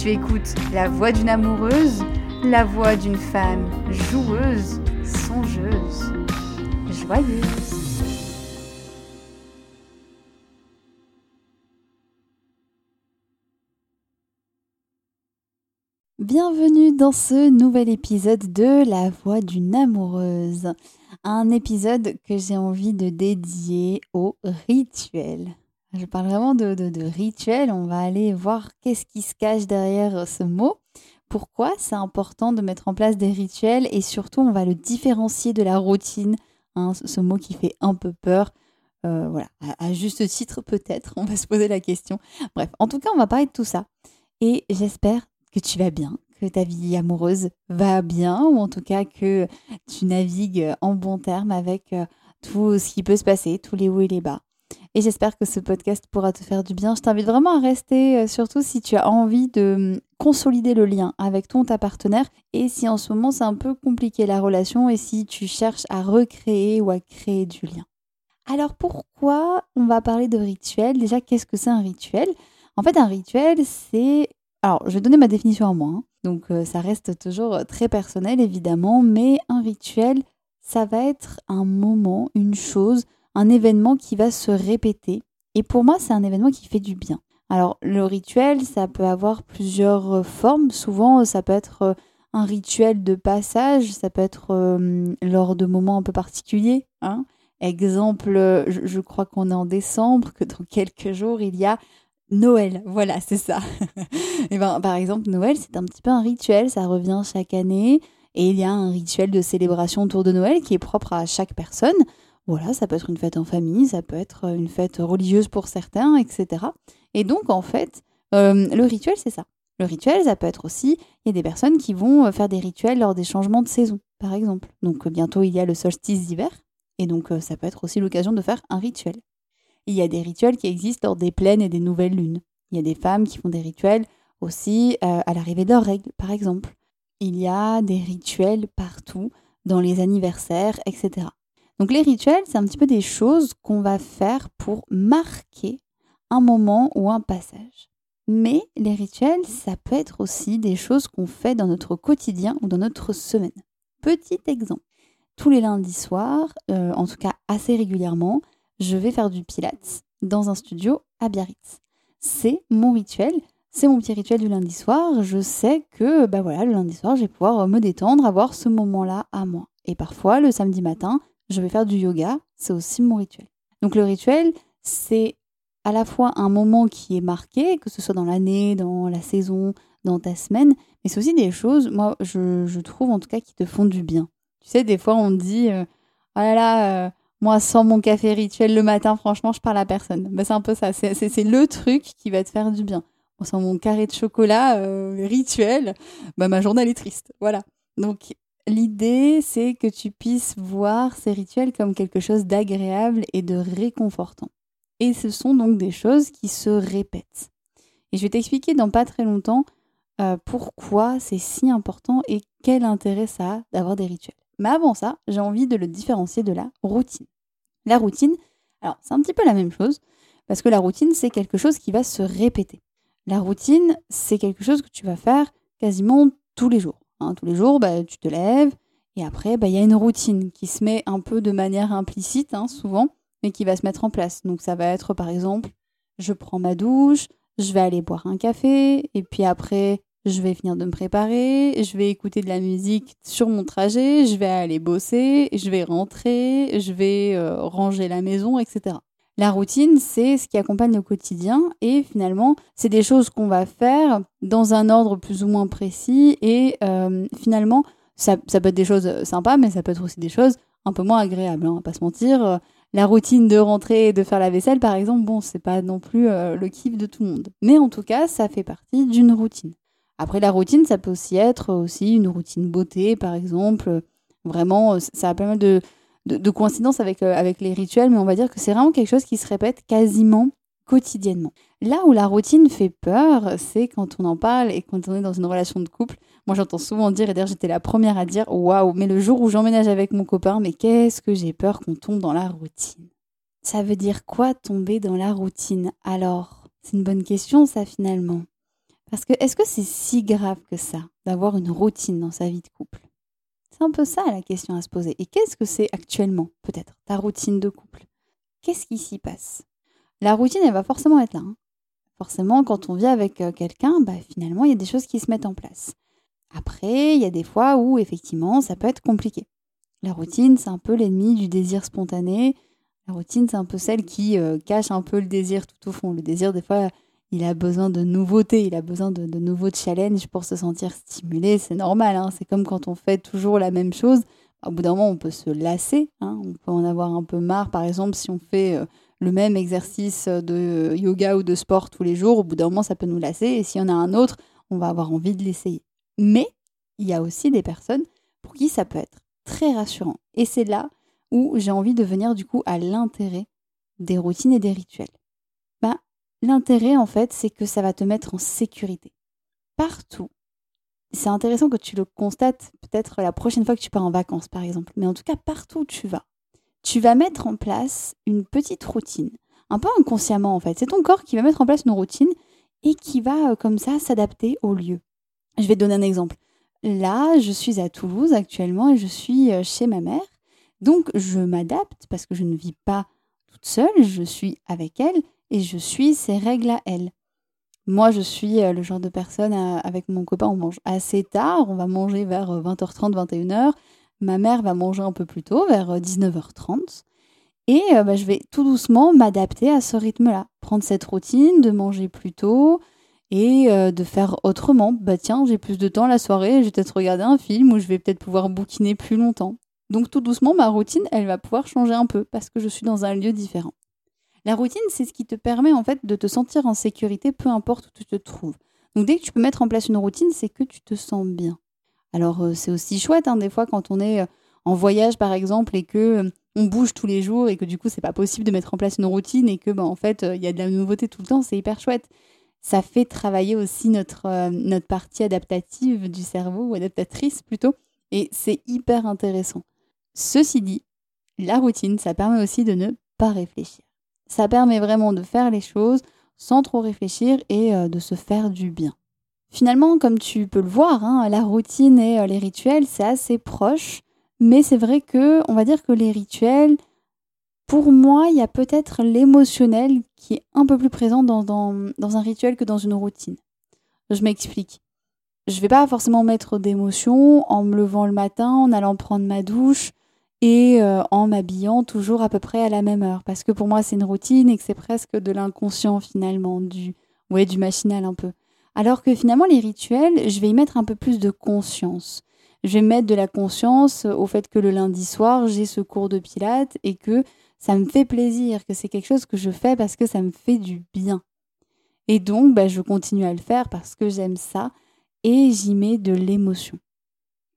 Tu écoutes la voix d'une amoureuse, la voix d'une femme joueuse, songeuse, joyeuse. Bienvenue dans ce nouvel épisode de La voix d'une amoureuse. Un épisode que j'ai envie de dédier au rituel. Je parle vraiment de, de, rituel. On va aller voir qu'est-ce qui se cache derrière ce mot. Pourquoi c'est important de mettre en place des rituels et surtout on va le différencier de la routine, hein, ce mot qui fait un peu peur. Euh, voilà, à, juste titre peut-être, on va se poser la question. Bref, en tout cas, on va parler de tout ça. Et j'espère que tu vas bien, que ta vie amoureuse va bien, ou en tout cas que tu navigues en bon terme avec euh, tout ce qui peut se passer, tous les hauts et les bas. Et j'espère que ce podcast pourra te faire du bien. Je t'invite vraiment à rester, euh, surtout si tu as envie de hum, consolider le lien avec ton ta partenaire et si en ce moment c'est un peu compliqué la relation et si tu cherches à recréer ou à créer du lien. Alors pourquoi on va parler de rituel? Déjà, qu'est-ce que c'est un rituel? En fait, un rituel, c'est... Alors, je vais donner ma définition à moi. Hein. Donc, euh, ça reste toujours très personnel, évidemment, mais un rituel, ça va être un moment, une chose, un événement qui va se répéter. Et pour moi, c'est un événement qui fait du bien. Alors, le rituel, ça peut avoir plusieurs euh, formes. Souvent, ça peut être euh, un rituel de passage, ça peut être euh, lors de moments un peu particuliers. Hein. Exemple, je, crois qu'on est en décembre, que dans quelques jours, il y a Noël. Voilà, c'est ça. et ben, par exemple, Noël, c'est un petit peu un rituel, ça revient chaque année. Et il y a un rituel de célébration autour de Noël qui est propre à chaque personne. Voilà, ça peut être une fête en famille, ça peut être une fête religieuse pour certains, etc. Et donc, en fait, euh, le rituel, c'est ça. Le rituel, ça peut être aussi, il y a des personnes qui vont euh, faire des rituels lors des changements de saison, par exemple. Donc, euh, bientôt, il y a le solstice d'hiver, et donc, ça peut être aussi l'occasion de faire un rituel. Il y a des rituels qui existent lors des pleines et des nouvelles lunes. Il y a des femmes qui font des rituels aussi à l'arrivée de leurs règles, par exemple. Il y a des rituels partout, dans les anniversaires, etc. Donc les rituels, c'est un petit peu des choses qu'on va faire pour marquer un moment ou un passage. Mais les rituels, ça peut être aussi des choses qu'on fait dans notre quotidien ou dans notre semaine. Petit exemple. Tous les lundis soirs, euh, en tout cas assez régulièrement, je vais faire du pilates dans un studio à Biarritz. C'est mon rituel, c'est mon petit rituel du lundi soir. Je sais que bah voilà, le lundi soir, je vais pouvoir me détendre, avoir ce moment-là à moi. Et parfois, le samedi matin, je vais faire du yoga, c'est aussi mon rituel. Donc le rituel, c'est à la fois un moment qui est marqué, que ce soit dans l'année, dans la saison, dans ta semaine, mais c'est aussi des choses, moi, je, trouve en tout cas, qui te font du bien. Tu sais, des fois, on dit, euh, oh là là, euh, Moi, sans mon café rituel le matin, franchement, je parle à personne. Bah, c'est un peu ça. C'est le truc qui va te faire du bien. Sans mon carré de chocolat euh, rituel, bah, ma journée, est triste. Voilà. Donc, l'idée, c'est que tu puisses voir ces rituels comme quelque chose d'agréable et de réconfortant. Et ce sont donc des choses qui se répètent. Et je vais t'expliquer dans pas très longtemps euh, pourquoi c'est si important et quel intérêt ça a d'avoir des rituels. Mais avant ça, j'ai envie de le différencier de la routine. La routine, alors c'est un petit peu la même chose, parce que la routine, c'est quelque chose qui va se répéter. La routine, c'est quelque chose que tu vas faire quasiment tous les jours. Hein. tous les jours, bah, tu te lèves, et après, bah, il y a une routine qui se met un peu de manière implicite, hein, souvent, mais qui va se mettre en place. Donc ça va être, par exemple, je prends ma douche, je vais aller boire un café, et puis après, je vais finir de me préparer, je vais écouter de la musique sur mon trajet, je vais aller bosser, je vais rentrer, je vais euh, ranger la maison, etc. La routine, c'est ce qui accompagne le quotidien et finalement, c'est des choses qu'on va faire dans un ordre plus ou moins précis et euh, finalement, ça, peut être des choses sympas, mais ça peut être aussi des choses un peu moins agréables, hein, on va pas se mentir. La routine de rentrer et de faire la vaisselle, par exemple, bon, c'est pas non plus euh, le kiff de tout le monde. Mais en tout cas, ça fait partie d'une routine. Après, la routine, ça peut aussi être aussi une routine beauté, par exemple. Vraiment, ça a pas mal de, de, coïncidences avec, euh, avec les rituels, mais on va dire que c'est vraiment quelque chose qui se répète quasiment quotidiennement. Là où la routine fait peur, c'est quand on en parle et quand on est dans une relation de couple. Moi, j'entends souvent dire, et d'ailleurs, j'étais la première à dire Waouh, mais le jour où j'emménage avec mon copain, mais qu'est-ce que j'ai peur qu'on tombe dans la routine Ça veut dire quoi tomber dans la routine Alors, c'est une bonne question, ça, finalement. Parce que est-ce que c'est si grave que ça d'avoir une routine dans sa vie de couple? C'est un peu ça la question à se poser. Et qu'est-ce que c'est actuellement, peut-être, ta routine de couple? Qu'est-ce qui s'y passe? La routine, elle va forcément être là. Hein. Forcément, quand on vit avec euh, quelqu'un, bah, finalement, il y a des choses qui se mettent en place. Après, il y a des fois où, effectivement, ça peut être compliqué. La routine, c'est un peu l'ennemi du désir spontané. La routine, c'est un peu celle qui euh, cache un peu le désir tout au fond. Le désir, des fois, il a besoin de nouveautés, il a besoin de, nouveaux challenges pour se sentir stimulé. C'est normal, hein. c'est comme quand on fait toujours la même chose. Au bout d'un moment, on peut se lasser, hein. on peut en avoir un peu marre. Par exemple, si on fait euh, le même exercice de yoga ou de sport tous les jours, au bout d'un moment, ça peut nous lasser. Et s'il y en a un autre, on va avoir envie de l'essayer. Mais il y a aussi des personnes pour qui ça peut être très rassurant. Et c'est là où j'ai envie de venir du coup à l'intérêt des routines et des rituels. L'intérêt, en fait, c'est que ça va te mettre en sécurité. Partout. C'est intéressant que tu le constates peut-être la prochaine fois que tu pars en vacances, par exemple. Mais en tout cas, partout où tu vas, tu vas mettre en place une petite routine. Un peu inconsciemment, en fait. C'est ton corps qui va mettre en place une routine et qui va, euh, comme ça, s'adapter au lieu. Je vais te donner un exemple. Là, je suis à Toulouse actuellement et je suis euh, chez ma mère. Donc, je m'adapte parce que je ne vis pas toute seule, je suis avec elle et je suis ses règles à elle. Moi, je suis euh, le genre de personne, euh, avec mon copain, on mange assez tard, on va manger vers 20h30, euh, 21h. Ma mère va manger un peu plus tôt, vers 19h30. Et bah, je vais tout doucement m'adapter à ce rythme-là. Prendre cette routine de manger plus tôt et de faire autrement. Bah tiens, j'ai plus de temps la soirée, je vais peut-être regarder un film ou je vais peut-être pouvoir bouquiner plus longtemps. Donc tout doucement, ma routine, elle va pouvoir changer un peu parce que je suis dans un lieu différent. La routine, c'est ce qui te permet en fait de te sentir en sécurité, peu importe où tu te trouves. Donc dès que tu peux mettre en place une routine, c'est que tu te sens bien. Alors euh, c'est aussi chouette hein, des fois quand on est euh, en voyage par exemple et que euh, on bouge tous les jours et que du coup c'est pas possible de mettre en place une routine et que bah, en fait il y a de la nouveauté tout le temps, c'est hyper chouette. Ça fait travailler aussi notre, notre partie adaptative du cerveau ou adaptatrice plutôt et c'est hyper intéressant. Ceci dit, la routine, ça permet aussi de ne pas réfléchir. Ça permet vraiment de faire les choses sans trop réfléchir et euh, de se faire du bien. Finalement, comme tu peux le voir, hein, la routine et euh, les rituels, c'est assez proche, mais c'est vrai que on va dire que les rituels, pour moi, il y a peut-être l'émotionnel qui est un peu plus présent dans, dans un rituel que dans une routine. Je m'explique. Je vais pas forcément mettre d'émotion en me levant le matin, en allant prendre ma douche, et euh, en m'habillant toujours à peu près à la même heure parce que pour moi c'est une routine et que c'est presque de l'inconscient finalement du ouais du machinal un peu alors que finalement les rituels je vais y mettre un peu plus de conscience je vais mettre de la conscience au fait que le lundi soir, j'ai ce cours de pilates et que ça me fait plaisir, que c'est quelque chose que je fais parce que ça me fait du bien. Et donc, bah, je continue à le faire parce que j'aime ça et j'y mets de l'émotion.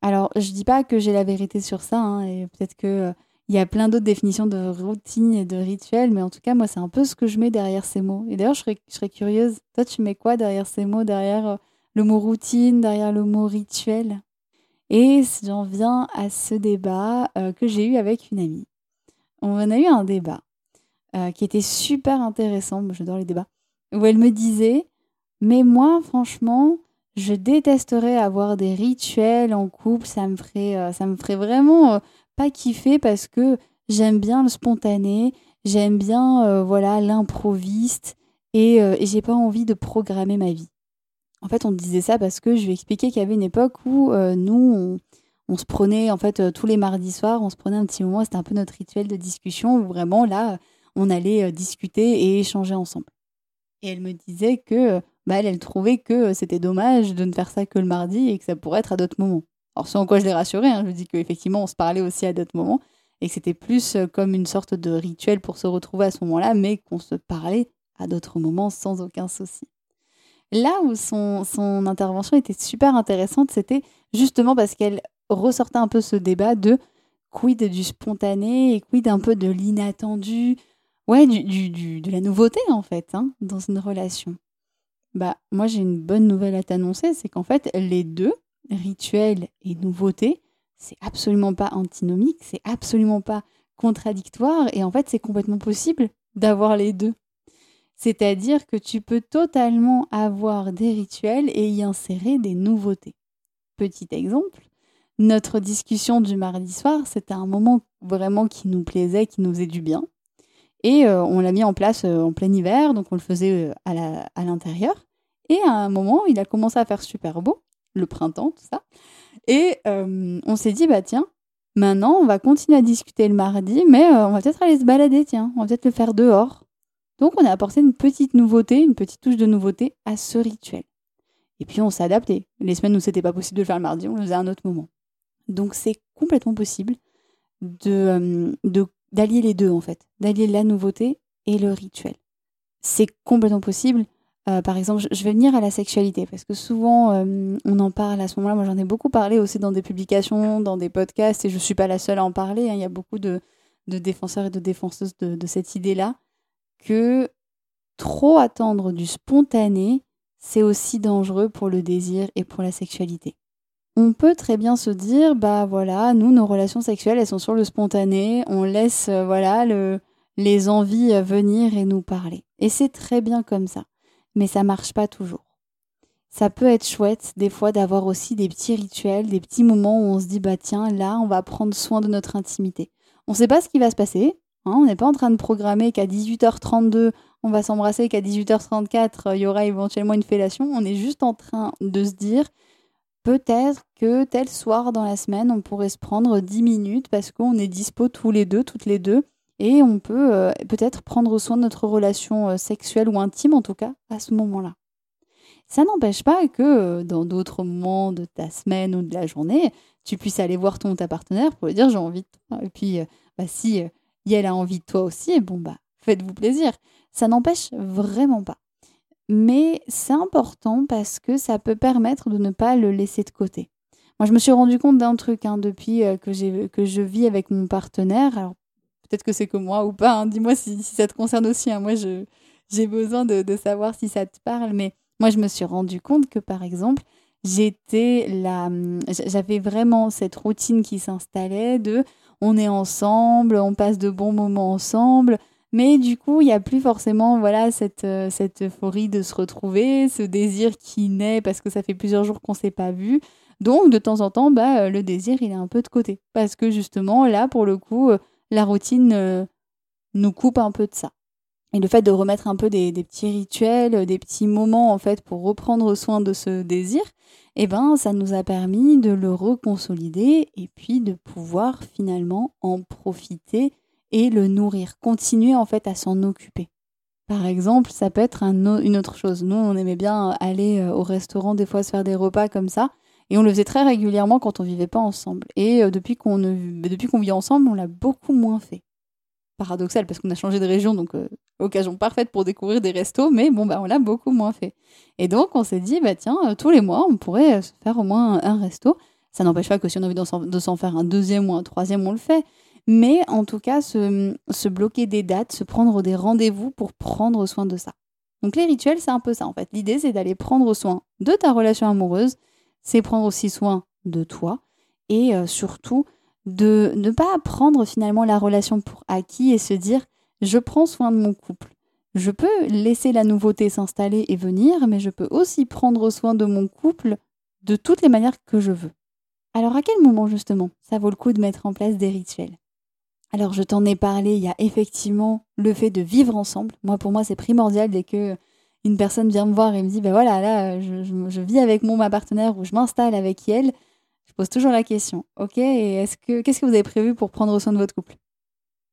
Alors, je dis pas que j'ai la vérité sur ça, hein, et peut-être que euh, il y a plein d'autres définitions de routine et de rituel, mais en tout cas, moi, c'est un peu ce que je mets derrière ces mots. Et d'ailleurs, je serais, curieuse, toi, tu mets quoi derrière ces mots, derrière euh, le mot routine, derrière le mot rituel? Et j'en viens à ce débat euh, que j'ai eu avec une amie. On a eu un débat qui était super intéressant, j'adore les débats, où elle me disait, mais moi, franchement, je détesterais avoir des rituels en couple, ça me ferait, euh, ça me ferait vraiment euh, pas kiffer parce que j'aime bien le spontané, j'aime bien euh, voilà l'improviste et, j'ai pas envie de programmer ma vie. En fait, on disait ça parce que je lui expliquais qu'il y avait une époque où nous, on, se prenait, en fait, tous les mardis soirs, on se prenait un petit moment, c'était un peu notre rituel de discussion où vraiment là, on allait discuter et échanger ensemble. Et elle me disait que bah, elle, trouvait que c'était dommage de ne faire ça que le mardi et que ça pourrait être à d'autres moments. Alors, ce en quoi je l'ai rassurée, hein, je lui dis qu'effectivement, on se parlait aussi à d'autres moments et que c'était plus euh, comme une sorte de rituel pour se retrouver à ce moment-là, mais qu'on se parlait à d'autres moments sans aucun souci. Là où son, son intervention était super intéressante, c'était justement parce qu'elle ressortait un peu ce débat de quid du spontané et quid un peu de l'inattendu, ouais, du, du, de la nouveauté en fait, hein, dans une relation. Bah, moi, j'ai une bonne nouvelle à t'annoncer, c'est qu'en fait, les deux, rituel et nouveauté, c'est absolument pas antinomique, c'est absolument pas contradictoire, et en fait, c'est complètement possible d'avoir les deux. C'est-à-dire que tu peux totalement avoir des rituels et y insérer des nouveautés. Petit exemple, notre discussion du mardi soir, c'était un moment vraiment qui nous plaisait, qui nous faisait du bien. Et euh, on l'a mis en place euh, en plein hiver, donc on le faisait euh, à l'intérieur. Et à un moment, il a commencé à faire super beau, le printemps, tout ça. Et on s'est dit, bah tiens, maintenant on va continuer à discuter le mardi, mais on va peut-être aller se balader, tiens, on va peut-être le faire dehors. Donc on a apporté une petite nouveauté, une petite touche de nouveauté à ce rituel. Et puis on s'est adapté. Les semaines où c'était pas possible de le faire le mardi, on le faisait à un autre moment. Donc c'est complètement possible de, de d'allier les deux en fait, d'allier la nouveauté et le rituel. C'est complètement possible. Euh, par exemple, je vais venir à la sexualité parce que souvent euh, on en parle à ce moment-là. Moi, j'en ai beaucoup parlé aussi dans des publications, dans des podcasts, et je ne suis pas la seule à en parler. Hein. Il y a beaucoup de, défenseurs et de défenseuses de, de cette idée-là que trop attendre du spontané, c'est aussi dangereux pour le désir et pour la sexualité on peut très bien se dire, bah voilà, nous, nos relations sexuelles, elles sont sur le spontané, on laisse, euh, voilà, le, les envies euh, venir et nous parler. Et c'est très bien comme ça. Mais ça marche pas toujours. Ça peut être chouette, des fois, d'avoir aussi des petits rituels, des petits moments où on se dit, bah tiens, là, on va prendre soin de notre intimité. On sait pas ce qui va se passer. Hein, on n'est pas en train de programmer qu'à 18h32, on va s'embrasser, qu'à 18h34, il y aura éventuellement une fellation. On est juste en train de se dire, peut-être que tel soir dans la semaine, on pourrait se prendre 10 minutes parce qu'on est dispo tous les deux, toutes les deux, et on peut euh, peut-être prendre soin de notre relation euh, sexuelle ou intime en tout cas à ce moment-là. Ça n'empêche pas que euh, dans d'autres moments de ta semaine ou de la journée, tu puisses aller voir ton ta partenaire pour lui dire j'ai envie de toi. Et puis bah, si elle a envie de toi aussi, bon bah faites-vous plaisir. Ça n'empêche vraiment pas mais c'est important parce que ça peut permettre de ne pas le laisser de côté. Moi, je me suis rendu compte d'un truc hein, depuis euh, que, que je vis avec mon partenaire. Alors, peut-être que c'est que moi ou pas. Hein. Dis-moi si, ça te concerne aussi. Hein. Moi, j'ai besoin de, de, savoir si ça te parle. Mais moi, je me suis rendu compte que, par exemple, j'étais j'avais vraiment cette routine qui s'installait de on est ensemble, on passe de bons moments ensemble. Mais du coup, il n'y a plus forcément voilà cette, euh, cette euphorie de se retrouver, ce désir qui naît parce que ça fait plusieurs jours qu'on ne s'est pas vu. Donc, de temps en temps, bah, euh, le désir, il est un peu de côté. Parce que justement, là, pour le coup, euh, la routine nous coupe un peu de ça. Et le fait de remettre un peu des, petits rituels, des petits moments, en fait, pour reprendre soin de ce désir, eh ben, ça nous a permis de le reconsolider et puis de pouvoir finalement en profiter et le nourrir, continuer en fait à s'en occuper. Par exemple, ça peut être une autre chose. Nous, on aimait bien aller euh, au restaurant, des fois se faire des repas comme ça. Et on le faisait très régulièrement quand on vivait pas ensemble. Et depuis qu'on depuis qu'on vit ensemble, on l'a beaucoup moins fait. Paradoxal parce qu'on a changé de région, donc occasion parfaite pour découvrir des restos, mais bon, bah, on l'a beaucoup moins fait. Et donc, on s'est dit, bah, tiens, tous les mois, on pourrait se faire au moins un resto. Ça n'empêche pas que si on a envie de s'en faire un deuxième ou un troisième, on le fait. Mais en tout cas, se, bloquer des dates, se prendre des rendez-vous pour prendre soin de ça. Donc les rituels, c'est un peu ça en fait. L'idée, c'est d'aller prendre soin de ta relation amoureuse, c'est prendre aussi soin de toi et euh, surtout de ne pas prendre finalement la relation pour acquis et se dire je prends soin de mon couple. Je peux laisser la nouveauté s'installer et venir, mais je peux aussi prendre soin de mon couple de toutes les manières que je veux. Alors à quel moment justement ça vaut le coup de mettre en place des rituels? Alors je t'en ai parlé, il y a effectivement le fait de vivre ensemble. Moi pour moi c'est primordial dès que une personne vient me voir et me dit ben voilà là je, vis avec mon ma partenaire ou je m'installe avec elle, je pose toujours la question. Ok, est-ce que qu'est-ce que vous avez prévu pour prendre soin de votre couple?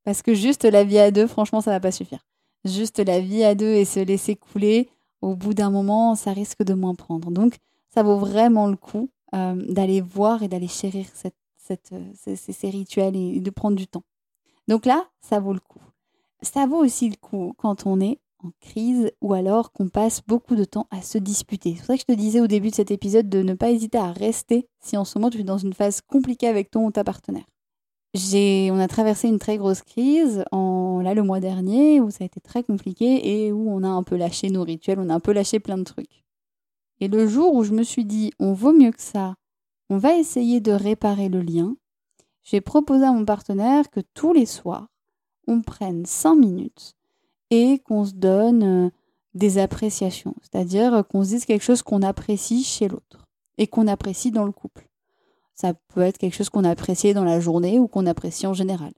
Parce que juste la vie à deux, franchement ça va pas suffire. Juste la vie à deux et se laisser couler, au bout d'un moment ça risque de moins prendre. Donc ça vaut vraiment le coup euh, d'aller voir et d'aller chérir ces, ces rituels et de prendre du temps. Donc là, ça vaut le coup. Ça vaut aussi le coup quand on est en crise ou alors qu'on passe beaucoup de temps à se disputer. C'est pour ça que je te disais au début de cet épisode de ne pas hésiter à rester si en ce moment tu es dans une phase compliquée avec ton ou ta partenaire. J'ai, on a traversé une très grosse crise en, là le mois dernier où ça a été très compliqué et où on a un peu lâché nos rituels, on a un peu lâché plein de trucs. Et le jour où je me suis dit on vaut mieux que ça, on va essayer de réparer le lien, j'ai proposé à mon partenaire que tous les soirs, on prenne 5 minutes et qu'on se donne euh, des appréciations, c'est-à-dire qu'on se dise quelque chose qu'on apprécie chez l'autre et qu'on apprécie dans le couple. Ça peut être quelque chose qu'on a apprécié dans la journée ou qu'on apprécie en général.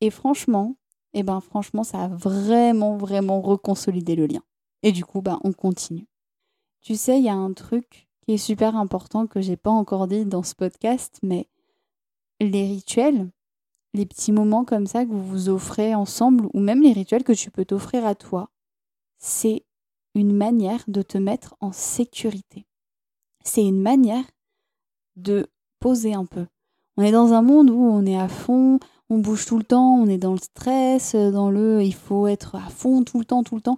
Et franchement, eh ben franchement, ça a vraiment, vraiment reconsolidé le lien. Et du coup, ben, on continue. Tu sais, il y a un truc qui est super important que j'ai pas encore dit dans ce podcast, mais les rituels, les petits moments comme ça que vous vous offrez ensemble, ou même les rituels que tu peux t'offrir à toi, c'est une manière de te mettre en sécurité. C'est une manière de poser un peu. On est dans un monde où on est à fond, on bouge tout le temps, on est dans le stress, dans le il faut être à fond tout le temps, tout le temps.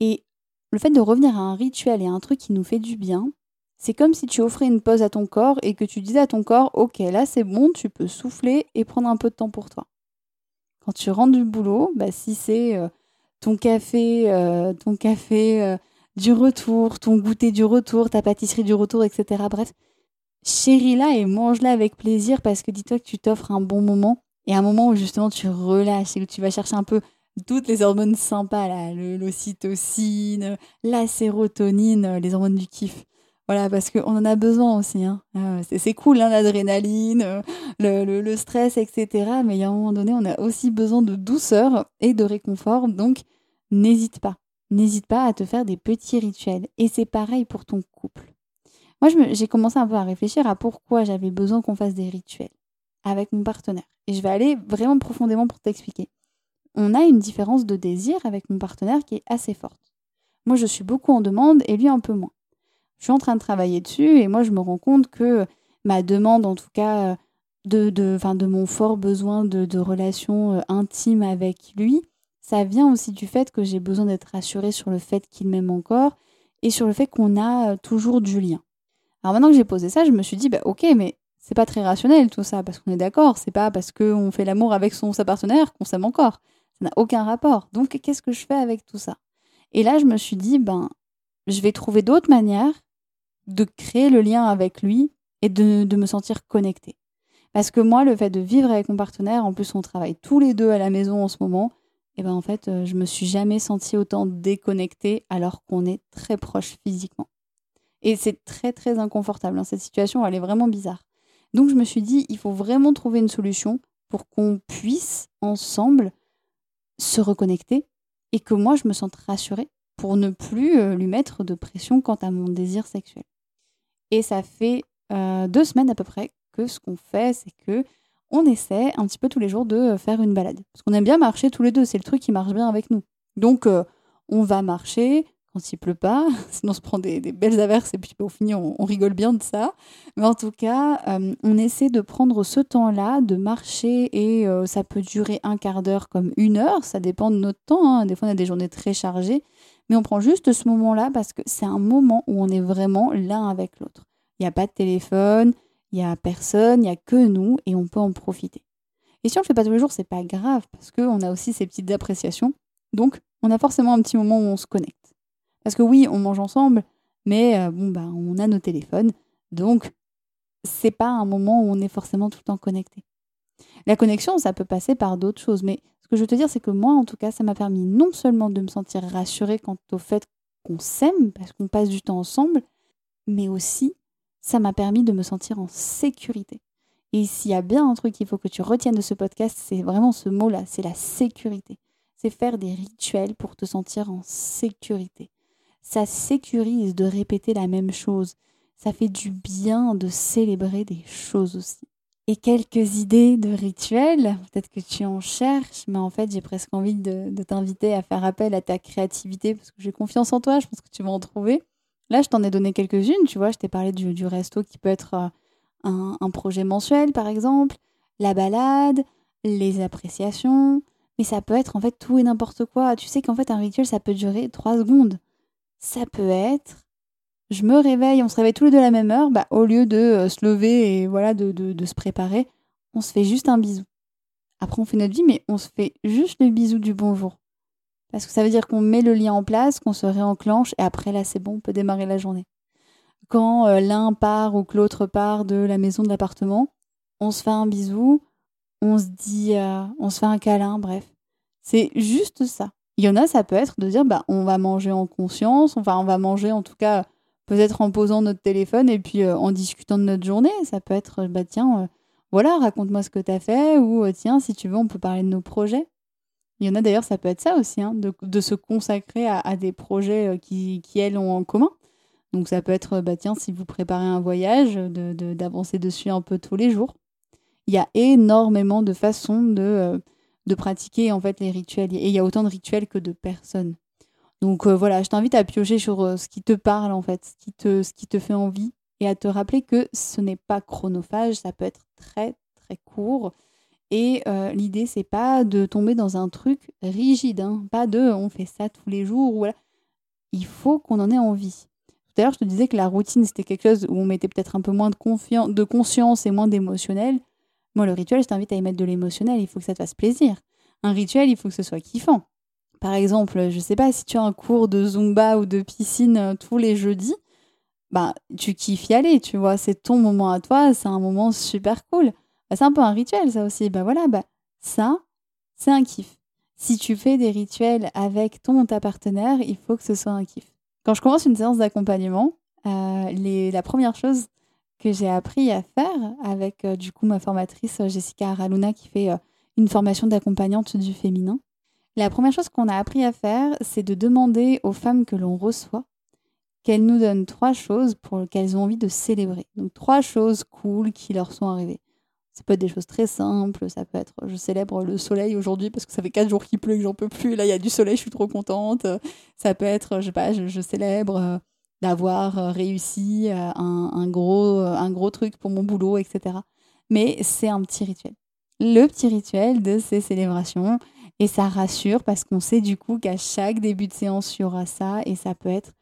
Et le fait de revenir à un rituel et à un truc qui nous fait du bien, c'est comme si tu offrais une pause à ton corps et que tu disais à ton corps, ok, là c'est bon, tu peux souffler et prendre un peu de temps pour toi. Quand tu rentres du boulot, bah, si c'est euh, ton café, euh, ton café euh, du retour, ton goûter du retour, ta pâtisserie du retour, etc. Bref, chéris-la et mange-la avec plaisir parce que dis-toi que tu t'offres un bon moment et un moment où justement tu relâches et où tu vas chercher un peu toutes les hormones sympas, là, l'ocytocine, la sérotonine, les hormones du kiff. Voilà, parce qu'on en a besoin aussi. Hein. Ah, c'est cool, hein, l'adrénaline, euh, le, le, stress, etc. Mais il y a un moment donné, on a aussi besoin de douceur et de réconfort. Donc, n'hésite pas. N'hésite pas à te faire des petits rituels. Et c'est pareil pour ton couple. Moi, j'ai commencé un peu à réfléchir à pourquoi j'avais besoin qu'on fasse des rituels avec mon partenaire. Et je vais aller vraiment profondément pour t'expliquer. On a une différence de désir avec mon partenaire qui est assez forte. Moi, je suis beaucoup en demande et lui un peu moins je suis en train de travailler dessus et moi je me rends compte que ma demande en tout cas de, de, de mon fort besoin de, de relations euh, intimes avec lui, ça vient aussi du fait que j'ai besoin d'être rassurée sur le fait qu'il m'aime encore et sur le fait qu'on a euh, toujours du lien. Alors maintenant que j'ai posé ça, je me suis dit, bah ok, mais c'est pas très rationnel tout ça, parce qu'on est d'accord, c'est pas parce qu'on fait l'amour avec son, sa partenaire qu'on s'aime encore. Ça n'a aucun rapport. Donc qu'est-ce que je fais avec tout ça? Et là, je me suis dit, ben, je vais trouver d'autres manières de créer le lien avec lui et de, me sentir connectée. Parce que moi, le fait de vivre avec mon partenaire, en plus on travaille tous les deux à la maison en ce moment, et eh ben en fait, euh, je me suis jamais sentie autant déconnectée alors qu'on est très proche physiquement. Et c'est très très inconfortable. Hein. Cette situation, elle est vraiment bizarre. Donc je me suis dit, il faut vraiment trouver une solution pour qu'on puisse ensemble se reconnecter et que moi je me sente rassurée pour ne plus euh, lui mettre de pression quant à mon désir sexuel. Et ça fait euh, deux semaines à peu près que ce qu'on fait, c'est que on essaie un petit peu tous les jours de faire une balade. Parce qu'on aime bien marcher tous les deux, c'est le truc qui marche bien avec nous. Donc, euh, on va marcher. quand il pleut pas. Sinon, on se prend des, belles averses et puis au final, on, rigole bien de ça. Mais en tout cas, euh, on essaie de prendre ce temps-là, de marcher et ça peut durer un quart d'heure comme une heure. Ça dépend de notre temps. Hein. Des fois, on a des journées très chargées. Mais on prend juste ce moment-là parce que c'est un moment où on est vraiment l'un avec l'autre. Il n'y a pas de téléphone, il n'y a personne, il n'y a que nous et on peut en profiter. Et si on ne le fait pas tous les jours, c'est pas grave parce qu'on a aussi ces petites appréciations. Donc, on a forcément un petit moment où on se connecte. Parce que oui, on mange ensemble, mais euh, bon, bah, on a nos téléphones. Donc, c'est pas un moment où on est forcément tout le temps connecté. La connexion, ça peut passer par d'autres choses. Mais ce que je veux te dire, c'est que moi, en tout cas, ça m'a permis non seulement de me sentir rassurée quant au fait qu'on s'aime, parce qu'on passe du temps ensemble, mais aussi, ça m'a permis de me sentir en sécurité. Et s'il y a bien un truc qu'il faut que tu retiennes de ce podcast, c'est vraiment ce mot-là, c'est la sécurité. C'est faire des rituels pour te sentir en sécurité ça sécurise de répéter la même chose. Ça fait du bien de célébrer des choses aussi. Et quelques idées de rituels, peut-être que tu en cherches, mais en fait j'ai presque envie de, t'inviter à faire appel à ta créativité parce que j'ai confiance en toi, je pense que tu vas en trouver. Là, je t'en ai donné quelques-unes, tu vois, je t'ai parlé du, resto qui peut être euh, un, un projet mensuel par exemple, la balade, les appréciations, mais ça peut être en fait tout et n'importe quoi. Tu sais qu'en fait un rituel ça peut durer trois secondes ça peut être je me réveille, on se réveille tous les deux à la même heure, bah, au lieu de euh, se lever et voilà de, de, se préparer, on se fait juste un bisou. Après, on fait notre vie, mais on se fait juste le bisou du bonjour. Parce que ça veut dire qu'on met le lien en place, qu'on se réenclenche, et après, là, c'est bon, on peut démarrer la journée. Quand euh, l'un part ou que l'autre part de la maison, de l'appartement, on se fait un bisou, on se dit, euh, on se fait un câlin, bref. C'est juste ça. Il y en a, ça peut être de dire, bah, on va manger en conscience, enfin, on va manger en tout cas peut-être en posant notre téléphone et puis euh, en discutant de notre journée. Ça peut être, bah, tiens, euh, voilà, raconte-moi ce que tu as fait, ou euh, tiens, si tu veux, on peut parler de nos projets. Il y en a d'ailleurs, ça peut être ça aussi, hein, de, se consacrer à, des projets qui, qui, elles, ont en commun. Donc ça peut être, bah, tiens, si vous préparez un voyage, d'avancer de, dessus un peu tous les jours. Il y a énormément de façons de de pratiquer en fait les rituels. Et il y a autant de rituels que de personnes. Donc euh, voilà, je t'invite à piocher sur euh, ce qui te parle en fait, ce qui te, ce qui te fait envie et à te rappeler que ce n'est pas chronophage, ça peut être très très court. Et euh, l'idée, c'est pas de tomber dans un truc rigide, hein. pas de on fait ça tous les jours. Voilà. Il faut qu'on en ait envie. Tout à l'heure, je te disais que la routine, c'était quelque chose où on mettait peut-être un peu moins de, de conscience et moins d'émotionnel. Moi, le rituel, je t'invite à y mettre de l'émotionnel. Il faut que ça te fasse plaisir. Un rituel, il faut que ce soit kiffant. Par exemple, je sais pas si tu as un cours de zumba ou de piscine euh, tous les jeudis, bah tu kiffes y aller, tu vois, c'est ton moment à toi, c'est un moment super cool. Bah, c'est un peu un rituel ça aussi. Bah voilà, bah ça, c'est un kiff. Si tu fais des rituels avec ton ou ta partenaire, il faut que ce soit un kiff. Quand je commence une séance d'accompagnement, euh, la première chose que j'ai appris à faire avec euh, du coup ma formatrice Jessica Araluna qui fait une formation d'accompagnante du féminin. La première chose qu'on a appris à faire, c'est de demander aux femmes que l'on reçoit qu'elles nous donnent trois choses pour lesquelles ont envie de célébrer. Donc trois choses cool qui leur sont arrivées. Ça peut être des choses très simples, ça peut être je célèbre le soleil aujourd'hui parce que ça fait quatre jours qu'il pleut et que j'en peux plus, là il y a du soleil, je suis trop contente. Ça peut être, je sais pas, je célèbre d'avoir euh, réussi euh, un, gros, euh, un gros truc pour mon boulot, etc. Mais c'est un petit rituel. Le petit rituel de ces célébrations. Et ça rassure parce qu'on sait du coup qu'à chaque début de séance, il y aura ça et ça peut être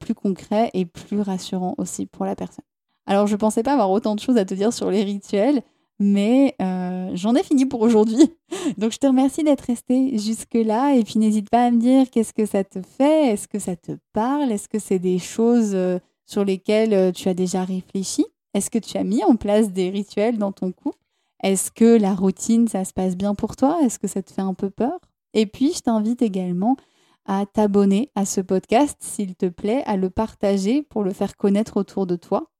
plus concret et plus rassurant aussi pour la personne. Alors je ne pensais pas avoir autant de choses à te dire sur les rituels, mais euh, j'en ai fini pour aujourd'hui. Donc je te remercie d'être resté jusque-là. Et puis n'hésite pas à me dire qu'est-ce que ça te fait, est-ce que ça te parle, est-ce que c'est des choses euh, sur lesquelles euh, tu as déjà réfléchi, est-ce que tu as mis en place des rituels dans ton couple, est-ce que la routine, ça se passe bien pour toi, est-ce que ça te fait un peu peur? Et puis je t'invite également à t'abonner à ce podcast, s'il te plaît, à le partager pour le faire connaître autour de toi.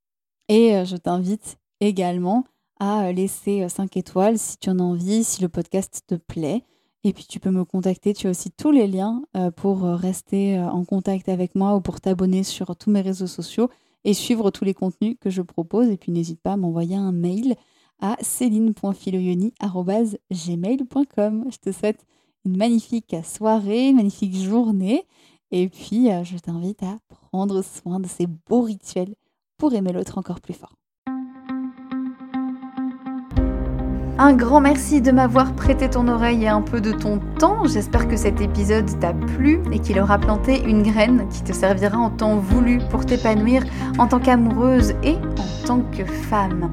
Et je t'invite également à laisser 5 étoiles si tu en as envie, si le podcast te plaît. Et puis tu peux me contacter, tu as aussi tous les liens pour rester en contact avec moi ou pour t'abonner sur tous mes réseaux sociaux et suivre tous les contenus que je propose. Et puis n'hésite pas à m'envoyer un mail à céline.filoyoni.gmail.com. Je te souhaite une magnifique soirée, une magnifique journée Et puis, euh, je t'invite à prendre soin de ces beaux rituels pour aimer l'autre encore plus fort. Un grand merci de m'avoir prêté ton oreille et un peu de ton temps. J'espère que cet épisode t'a plu et qu'il aura planté une graine qui te servira en temps voulu pour t'épanouir en tant qu'amoureuse et en tant que femme.